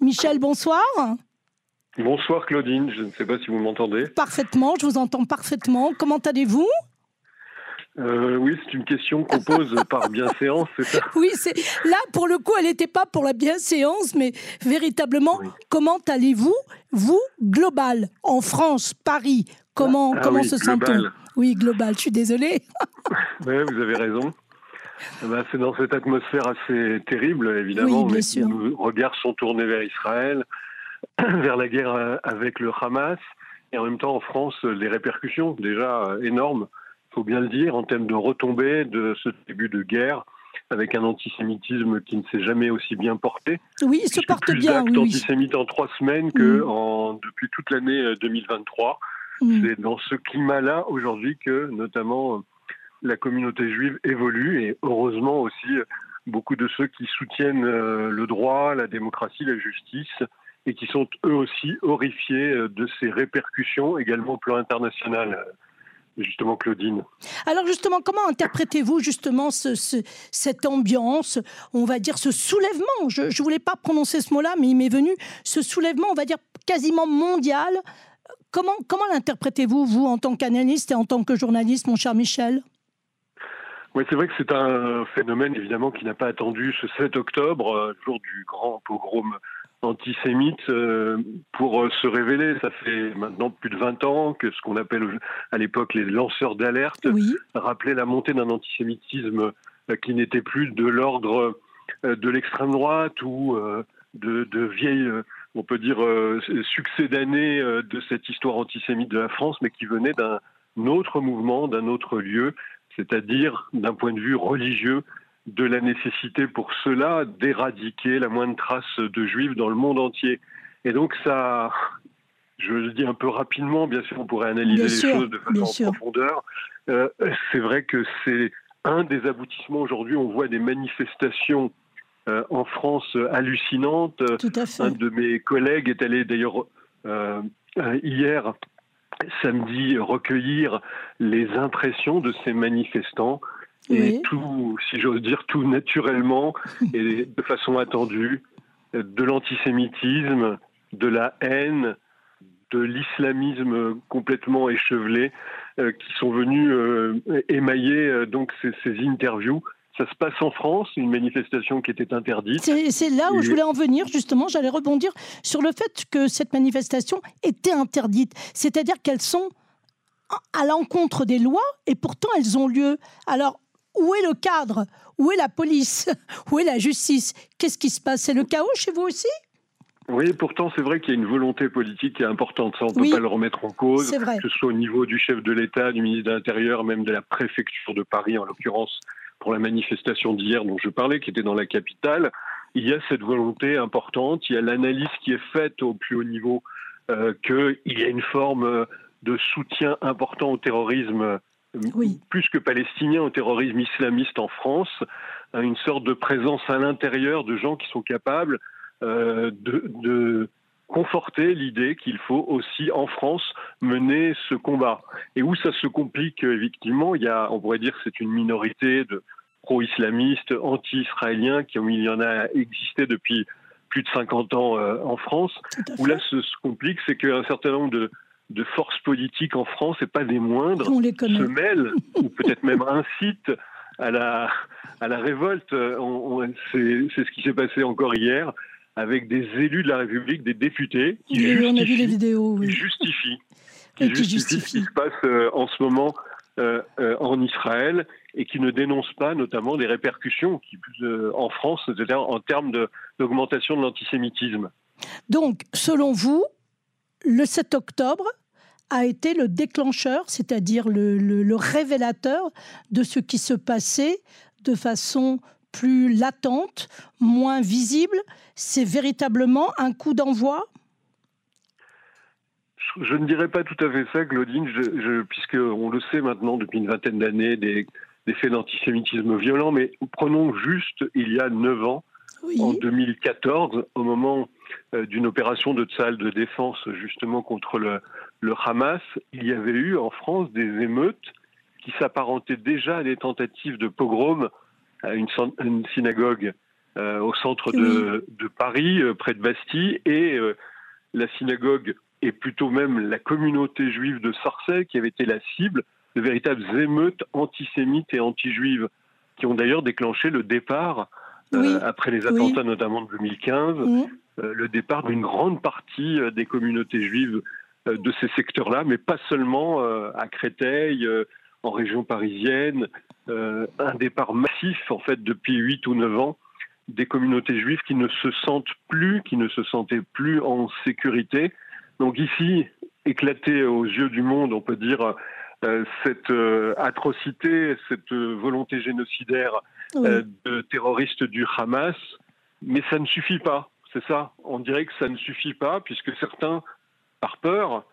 Michel, bonsoir. Bonsoir Claudine, je ne sais pas si vous m'entendez. Parfaitement, je vous entends parfaitement. Comment allez-vous? Euh, oui, c'est une question qu'on pose par bienséance, c'est ça? Oui, c'est là pour le coup, elle n'était pas pour la bienséance, mais véritablement, comment allez-vous, vous, global, en France, Paris Comment, ah comment oui, se sent-on? Oui, global, je suis désolée. oui, vous avez raison. Eh ben, c'est dans cette atmosphère assez terrible, évidemment. Oui, sûr. Nos regards sont tournés vers Israël, vers la guerre avec le Hamas, et en même temps, en France, les répercussions déjà énormes faut bien le dire, en termes de retombées de ce début de guerre, avec un antisémitisme qui ne s'est jamais aussi bien porté. Oui, il se porte plus bien. Plus oui, antisémites en trois semaines que mm. en, depuis toute l'année 2023. Euh, mm. C'est dans ce climat-là aujourd'hui que notamment la communauté juive évolue et heureusement aussi beaucoup de ceux qui soutiennent euh, le droit, la démocratie, la justice et qui sont eux aussi horrifiés euh, de ces répercussions également au plan international justement Claudine. Alors justement, comment interprétez-vous justement ce, cette ambiance, on va dire ce soulèvement? Je ne voulais pas prononcer ce mot-là, mais il m'est venu ce soulèvement, on va dire quasiment mondial. Comment, comment l'interprétez-vous, vous, en tant qu'analyste et en tant que journaliste, mon cher Michel? Oui, c'est vrai que c'est un phénomène évidemment qui n'a pas attendu ce 7 octobre, euh, jour du grand pogrom antisémite euh, pour euh, se révéler. Ça fait maintenant plus de 20 ans que ce qu'on appelle à l'époque les lanceurs d'alerte rappelaient la montée d'un antisémitisme qui n'était plus de l'ordre de l'extrême droite ou de, de vieilles, on peut dire, succès d'années de cette histoire antisémite de la France, mais qui venait d'un autre mouvement, d'un autre lieu, c'est-à-dire d'un point de vue religieux de la nécessité pour cela d'éradiquer la moindre trace de juifs dans le monde entier. Et donc ça, je le dis un peu rapidement, bien sûr on pourrait analyser les choses de façon en profondeur. Euh, c'est vrai que c'est un des aboutissements aujourd'hui. On voit des manifestations euh, en France hallucinantes. Un de mes collègues est allé d'ailleurs euh, hier samedi recueillir les impressions de ces manifestants. Et tout, si j'ose dire, tout naturellement et de façon attendue, de l'antisémitisme, de la haine, de l'islamisme complètement échevelé, euh, qui sont venus euh, émailler euh, donc ces, interviews. Ça se passe en France, une manifestation qui était interdite. C'est là où je voulais en venir, justement. J'allais rebondir sur le fait que cette manifestation était interdite. C'est-à-dire qu'elles sont à l'encontre des lois et pourtant elles ont lieu. Alors, où est le cadre? Où est la police? Où est la justice? Qu'est-ce qui se passe? C'est le chaos chez vous aussi? Oui, pourtant, c'est vrai qu'il y a une volonté politique qui est importante. Ça, on ne peut pas le remettre en cause, que ce soit au niveau du chef de l'État, du ministre de l'Intérieur, même de la préfecture de Paris, en l'occurrence, pour la manifestation d'hier dont je parlais, qui était dans la capitale. Il y a cette volonté importante, il y a l'analyse qui est faite au plus haut niveau euh, qu'il y a une forme de soutien important au terrorisme plus que palestinien au terrorisme islamiste en France, une sorte de présence à l'intérieur de gens qui sont capables euh, de, conforter l'idée qu'il faut aussi en France mener ce combat. Et où ça se complique, effectivement, il y a, on pourrait dire que c'est une minorité de pro-islamistes, anti-israéliens, qui il y en a existé depuis plus de 50 ans euh, en France. Où là, ce se complique, c'est qu'un certain nombre de, de forces politiques en France, et pas des moindres, se mêlent, ou peut-être même incitent à la, à la révolte. C'est ce qui s'est passé encore hier avec des élus de la République, des députés qui, justifient, on a vu les vidéos, oui. qui justifient, qui justifient ce qui se passe euh, en ce moment euh, euh, en Israël et qui ne dénoncent pas notamment des répercussions qui, en France, c'est-à-dire en termes d'augmentation de l'antisémitisme. Donc, selon vous, le 7 octobre a été le déclencheur, c'est-à-dire le, révélateur de ce qui se passait de façon plus latente, moins visible. C'est véritablement un coup d'envoi? Je ne dirais pas tout à fait ça, Claudine, puisqu'on le sait maintenant depuis une vingtaine d'années, des, faits d'antisémitisme violent, mais prenons juste il y a neuf ans, en 2014, au moment euh, d'une opération de salle de défense justement contre le, Hamas, il y avait eu en France des émeutes qui s'apparentaient déjà à des tentatives de pogrom à une, synagogue au centre de, de Paris, près de Bastille, et la synagogue et plutôt même la communauté juive de Sarcelles qui avait été la cible de véritables émeutes antisémites et anti-juives qui ont d'ailleurs déclenché le départ, euh, après les attentats notamment de 2015, euh, le départ d'une grande partie euh, des communautés juives de ces secteurs-là, mais pas seulement à Créteil, en région parisienne, un départ massif en fait depuis 8 ou 9 ans des communautés juives qui ne se sentent plus, qui ne se sentaient plus en sécurité. Donc ici, éclaté aux yeux du monde, on peut dire, euh, cette euh, atrocité, cette euh, volonté génocidaire de terroristes du Hamas, mais ça ne suffit pas. C'est ça. On dirait que ça ne suffit pas, puisque certains, par peur,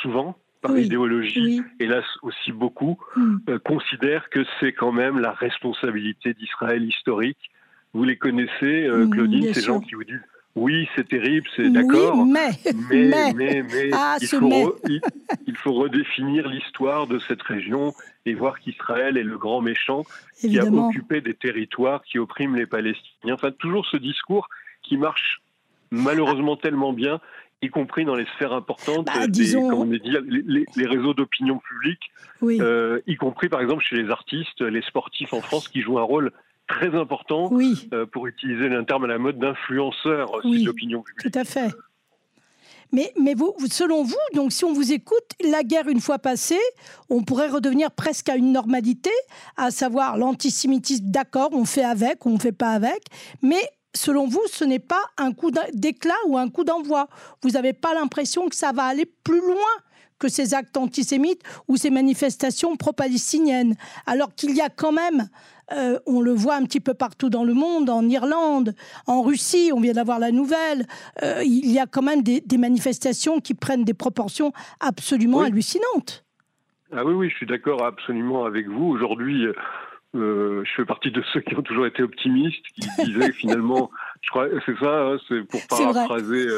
souvent, par idéologie, hélas aussi beaucoup, mm. considèrent que c'est quand même la responsabilité d'Israël historique. Vous les connaissez, mm, Claudine, ces gens qui vous disent oui, c'est terrible, c'est d'accord. mais, mais, mais, mais, ah, il, faut il, faut redéfinir l'histoire de cette région et voir qu'Israël est le grand méchant qui a occupé des territoires, qui opprime les Palestiniens. Enfin, toujours ce discours qui marche malheureusement tellement bien, y compris dans les sphères importantes, bah, disons... les, réseaux d'opinion publique, euh, y compris par exemple chez les artistes, les sportifs en France qui jouent un rôle très important oui. Euh, pour utiliser un terme à la mode d'influenceur oui, de l'opinion publique. Tout à fait. Mais, mais vous, selon vous, donc si on vous écoute, la guerre une fois passée, on pourrait redevenir presque à une normalité, à savoir l'antisémitisme, d'accord, on fait avec, on ne fait pas avec, mais selon vous, ce n'est pas un coup d'éclat ou un coup d'envoi. Vous n'avez pas l'impression que ça va aller plus loin que ces actes antisémites ou ces manifestations pro-palestiniennes, alors qu'il y a quand même euh, on le voit un petit peu partout dans le monde, en Irlande, en Russie, on vient d'avoir la nouvelle. Euh, il y a quand même des, manifestations qui prennent des proportions absolument hallucinantes. Ah oui, oui, je suis d'accord absolument avec vous. Aujourd'hui, euh, je fais partie de ceux qui ont toujours été optimistes, qui disaient finalement, je crois, c'est ça, hein, c'est pour paraphraser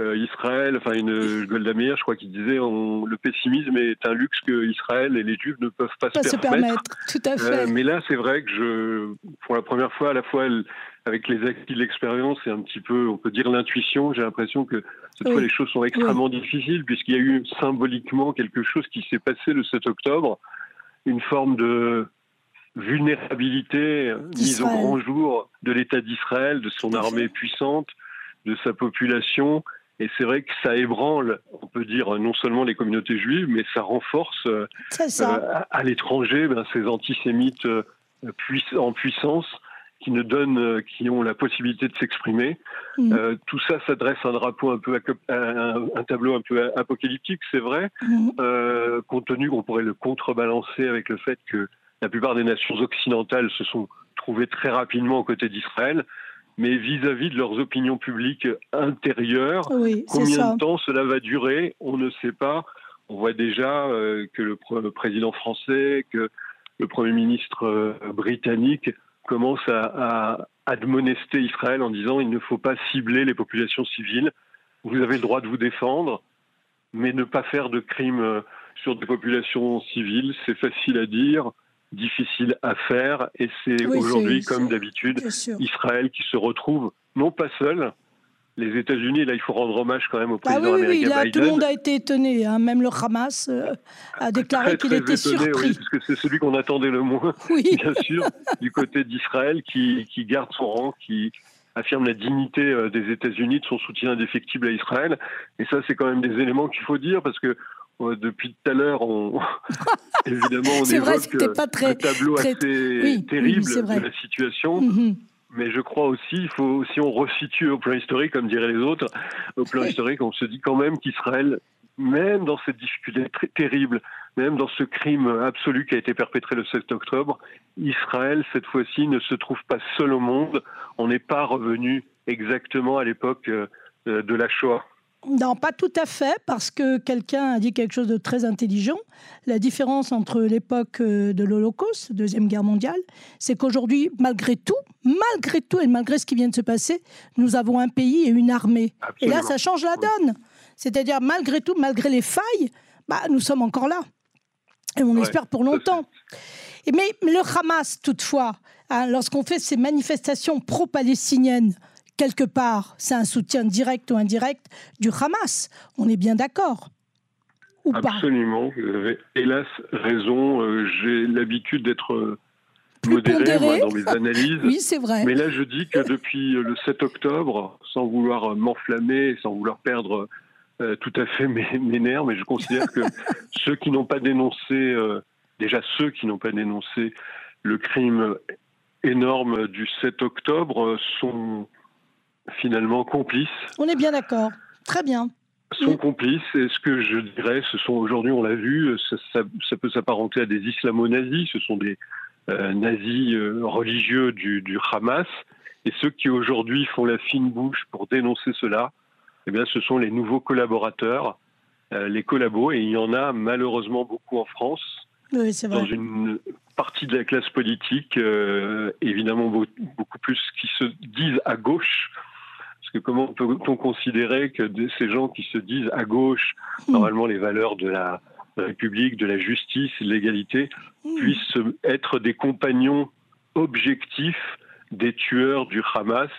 euh, Israël, enfin une Golda Meir, je crois qu'il disait le pessimisme est un luxe que Israël et les Juifs ne peuvent pas, se, permettre. Tout à fait. Euh, mais là, c'est vrai que je, pour la première fois, à la fois avec les acquis de l'expérience et un petit peu, on peut dire l'intuition, j'ai l'impression que cette fois les choses sont extrêmement difficiles puisqu'il y a eu symboliquement quelque chose qui s'est passé le 7 octobre, une forme de vulnérabilité mise au grand jour de l'État d'Israël, de son armée puissante, de sa population et c'est vrai que ça ébranle, on peut dire, non seulement les communautés juives, mais ça renforce euh, à, l'étranger ben, ces antisémites euh, en puissance qui ne donnent, euh, qui ont la possibilité de s'exprimer. Mm. tout ça, ça dresse un drapeau un peu, un, tableau un peu apocalyptique, c'est vrai, mm. compte tenu qu'on pourrait le contrebalancer avec le fait que la plupart des nations occidentales se sont trouvées très rapidement aux côtés d'Israël mais vis-à-vis de leurs opinions publiques intérieures, combien de temps cela va durer, on ne sait pas. On voit déjà euh, que le, président français, que le Premier ministre euh, britannique commence à, admonester Israël en disant il ne faut pas cibler les populations civiles. Vous avez le droit de vous défendre, mais ne pas faire de crimes euh, sur des populations civiles, c'est facile à dire difficile à faire. Et c'est aujourd'hui, comme d'habitude, Israël qui se retrouve non pas seul. Les États-Unis, là, il faut rendre hommage quand même au bah président américain oui, Tout le monde a été étonné, hein. même le Hamas euh, a déclaré qu'il était surpris. parce que c'est celui qu'on attendait le moins, bien sûr, du côté d'Israël, qui, qui garde son rang, qui, affirme la dignité euh, des États-Unis, de son soutien indéfectible à Israël. Et ça, c'est quand même des éléments qu'il faut dire parce que depuis tout à l'heure, on... évidemment, on évoque pas très, un tableau assez terrible de la situation. Mm-hmm. Mais je crois aussi, il faut, si on resitue au plan historique, comme diraient les autres, au plan historique, on se dit quand même qu'Israël, même dans cette difficulté très terrible, même dans ce crime absolu qui a été perpétré le 7 octobre, Israël, cette fois-ci, ne se trouve pas seul au monde. On n'est pas revenu exactement à l'époque euh, de la Shoah. Non, pas tout à fait, parce que quelqu'un a dit quelque chose de très intelligent. La différence entre l'époque euh, de l'Holocauste, Deuxième Guerre mondiale, c'est qu'aujourd'hui, malgré tout, malgré tout et malgré ce qui vient de se passer, nous avons un pays et une armée. Et là, ça change la donne. C'est-à-dire, malgré tout, malgré les failles, bah, nous sommes encore là. Et on espère pour longtemps. mais, le Hamas, toutefois, hein, lorsqu'on fait ces manifestations pro-palestiniennes, quelque part, c'est un soutien direct ou indirect du Hamas. On est bien d'accord ou Absolument, vous avez hélas raison. Euh, j'ai l'habitude d'être euh, modéré dans mes analyses. oui, c'est vrai. Mais là, je dis que depuis le 7 octobre, sans vouloir m'enflammer, sans vouloir perdre euh, tout à fait mes, nerfs, mais je considère que ceux qui n'ont pas dénoncé, déjà ceux qui n'ont pas dénoncé le crime énorme du 7 octobre sont finalement complices. On est bien d'accord. Très bien. Sont complices. Et ce que je dirais, ce sont aujourd'hui, on l'a vu, ça, peut s'apparenter à des islamo-nazis. Ce sont des euh, nazis euh, religieux du, Hamas. Et ceux qui aujourd'hui font la fine bouche pour dénoncer cela, eh bien, ce sont les nouveaux collaborateurs, euh, les collabos. Et il y en a malheureusement beaucoup en France. Oui, c'est vrai. Dans une partie de la classe politique, évidemment beaucoup plus qui se disent à gauche comment peut-on considérer que ces gens qui se disent à gauche, hmm. normalement les valeurs de la République, de la justice, de l'égalité, hmm. puissent être des compagnons objectifs des tueurs du Hamas?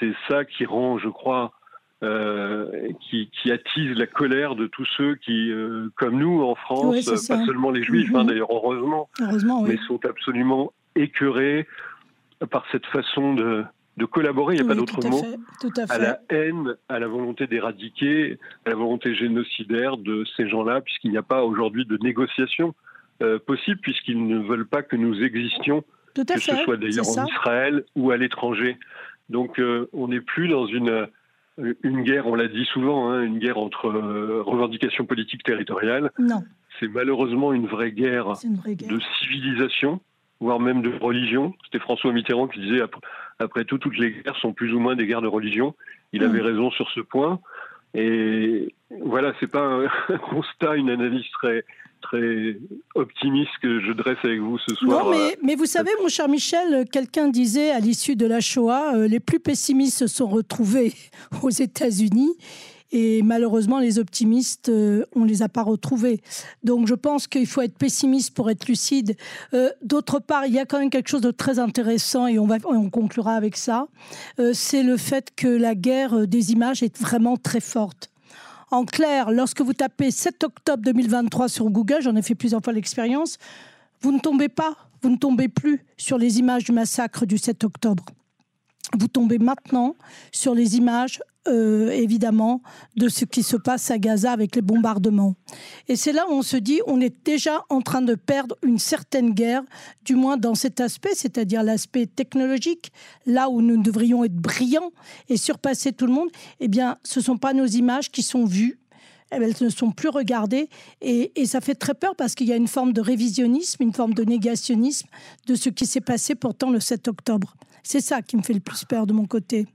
C'est ça qui rend, je crois, euh, qui, attise la colère de tous ceux qui, euh, comme nous en France, pas seulement les Juifs, hein, hmm. d'ailleurs heureusement, mais sont absolument écœurés par cette façon de, de collaborer, il n'y a pas d'autre mot, à, à, la haine, à la volonté d'éradiquer, à la volonté génocidaire de ces gens-là, puisqu'il n'y a pas aujourd'hui de négociation euh, possible, puisqu'ils ne veulent pas que nous existions, que ce soit d'ailleurs en Israël ou à l'étranger. Donc euh, on n'est plus dans une, une guerre, on l'a dit souvent, hein, une guerre entre euh, revendications politiques territoriales. Non. C'est malheureusement une vraie guerre, une vraie guerre. de civilisation voire même de religion. C'était François Mitterrand qui disait après, tout, toutes les guerres sont plus ou moins des guerres de religion. Il avait mm. raison sur ce point. Et voilà, c'est pas un constat, une analyse très très optimiste que je dresse avec vous ce soir. Non, mais, mais vous savez, mon cher Michel, quelqu'un disait à l'issue de la Shoah, euh, les plus pessimistes se sont retrouvés aux États-Unis et malheureusement, les optimistes, euh, on ne les a pas retrouvés. Donc je pense qu'il faut être pessimiste pour être lucide. Euh, d'autre part, il y a quand même quelque chose de très intéressant, et on, va, on conclura avec ça, euh, c'est le fait que la guerre des images est vraiment très forte. En clair, lorsque vous tapez 7 octobre 2023 sur Google, j'en ai fait plusieurs fois l'expérience, vous ne tombez pas, vous ne tombez plus sur les images du massacre du 7 octobre. Vous tombez maintenant sur les images euh, évidemment, de ce qui se passe à Gaza avec les bombardements. Et c'est là où on se dit, on est déjà en train de perdre une certaine guerre, du moins dans cet aspect, c'est-à-dire l'aspect technologique, là où nous devrions être brillants et surpasser tout le monde. Eh bien, ce ne sont pas nos images qui sont vues, eh elles ne sont plus regardées et, et, ça fait très peur parce qu'il y a une forme de révisionnisme, une forme de négationnisme de ce qui s'est passé pourtant le 7 octobre. C'est ça qui me fait le plus peur de mon côté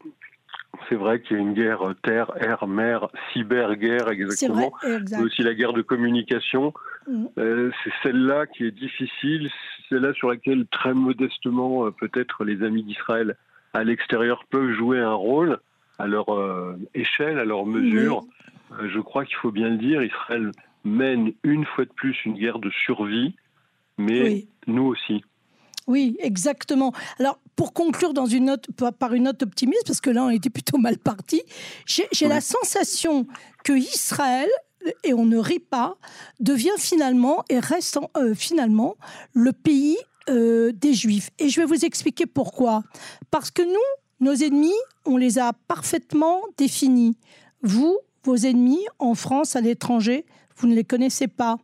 c'est vrai qu'il y a une guerre terre, air, mer, cyber-guerre exactement, mais aussi la guerre de communication. Mm. Euh, c'est celle-là qui est difficile, c'est celle-là sur laquelle très modestement euh, peut-être les amis d'Israël à l'extérieur peuvent jouer un rôle à leur euh, échelle, à leur mesure. je crois qu'il faut bien le dire, Israël mène une fois de plus une guerre de survie, mais nous aussi. Oui, exactement. Alors, pour conclure dans une note, par une note optimiste, parce que là, on était plutôt mal parti, j'ai la sensation que Israël, et on ne rit pas, devient finalement et reste euh, finalement le pays euh, des Juifs. Et je vais vous expliquer pourquoi. Parce que nous, nos ennemis, on les a parfaitement définis. Vous, vos ennemis en France, à l'étranger, vous ne les connaissez pas.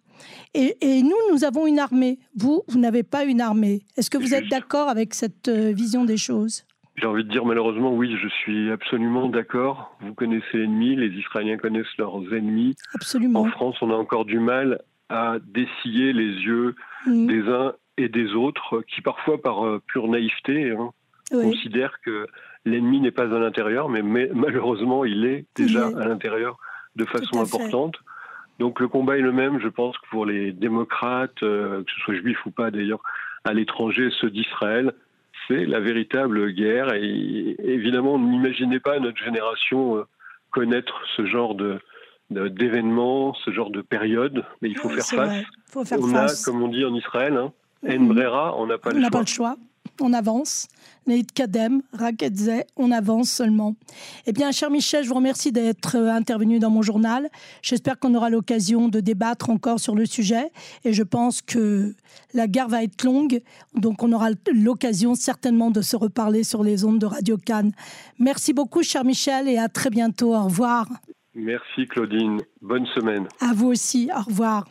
Et, nous, nous avons une armée. Vous, vous n'avez pas une armée. Est-ce que vous êtes d'accord avec cette euh, vision des choses? J'ai envie de dire malheureusement oui, je suis absolument d'accord. Vous connaissez ennemis, les Israéliens connaissent leurs ennemis. Absolument. En France, on a encore du mal à dessiller les yeux mm. des uns et des autres, qui parfois par euh, pure naïveté hein, considèrent que l'ennemi n'est pas à l'intérieur, mais, malheureusement il est déjà à l'intérieur de façon importante. Donc le combat est le même, je pense, que pour les démocrates, euh, que ce soit juifs ou pas d'ailleurs, à l'étranger, ceux d'Israël. C'est la véritable guerre. Et évidemment, n'imaginez pas notre génération euh, connaître ce genre de, d'événements, ce genre de période, mais il faut, faire, face. Faut faire on face. a, comme on dit en Israël, hein, Enbrera, on n'a pas, on n'a pas le choix on avance. Kadem, Rakedze, on avance seulement. Eh bien, cher Michel, je vous remercie d'être euh, intervenu dans mon journal. J'espère qu'on aura l'occasion de débattre encore sur le sujet. Et je pense que la guerre va être longue. Donc, on aura l'occasion certainement de se reparler sur les ondes de Radio Cannes. Merci beaucoup, cher Michel, et à très bientôt. Au revoir. Merci, Claudine. Bonne semaine. À vous aussi. Au revoir.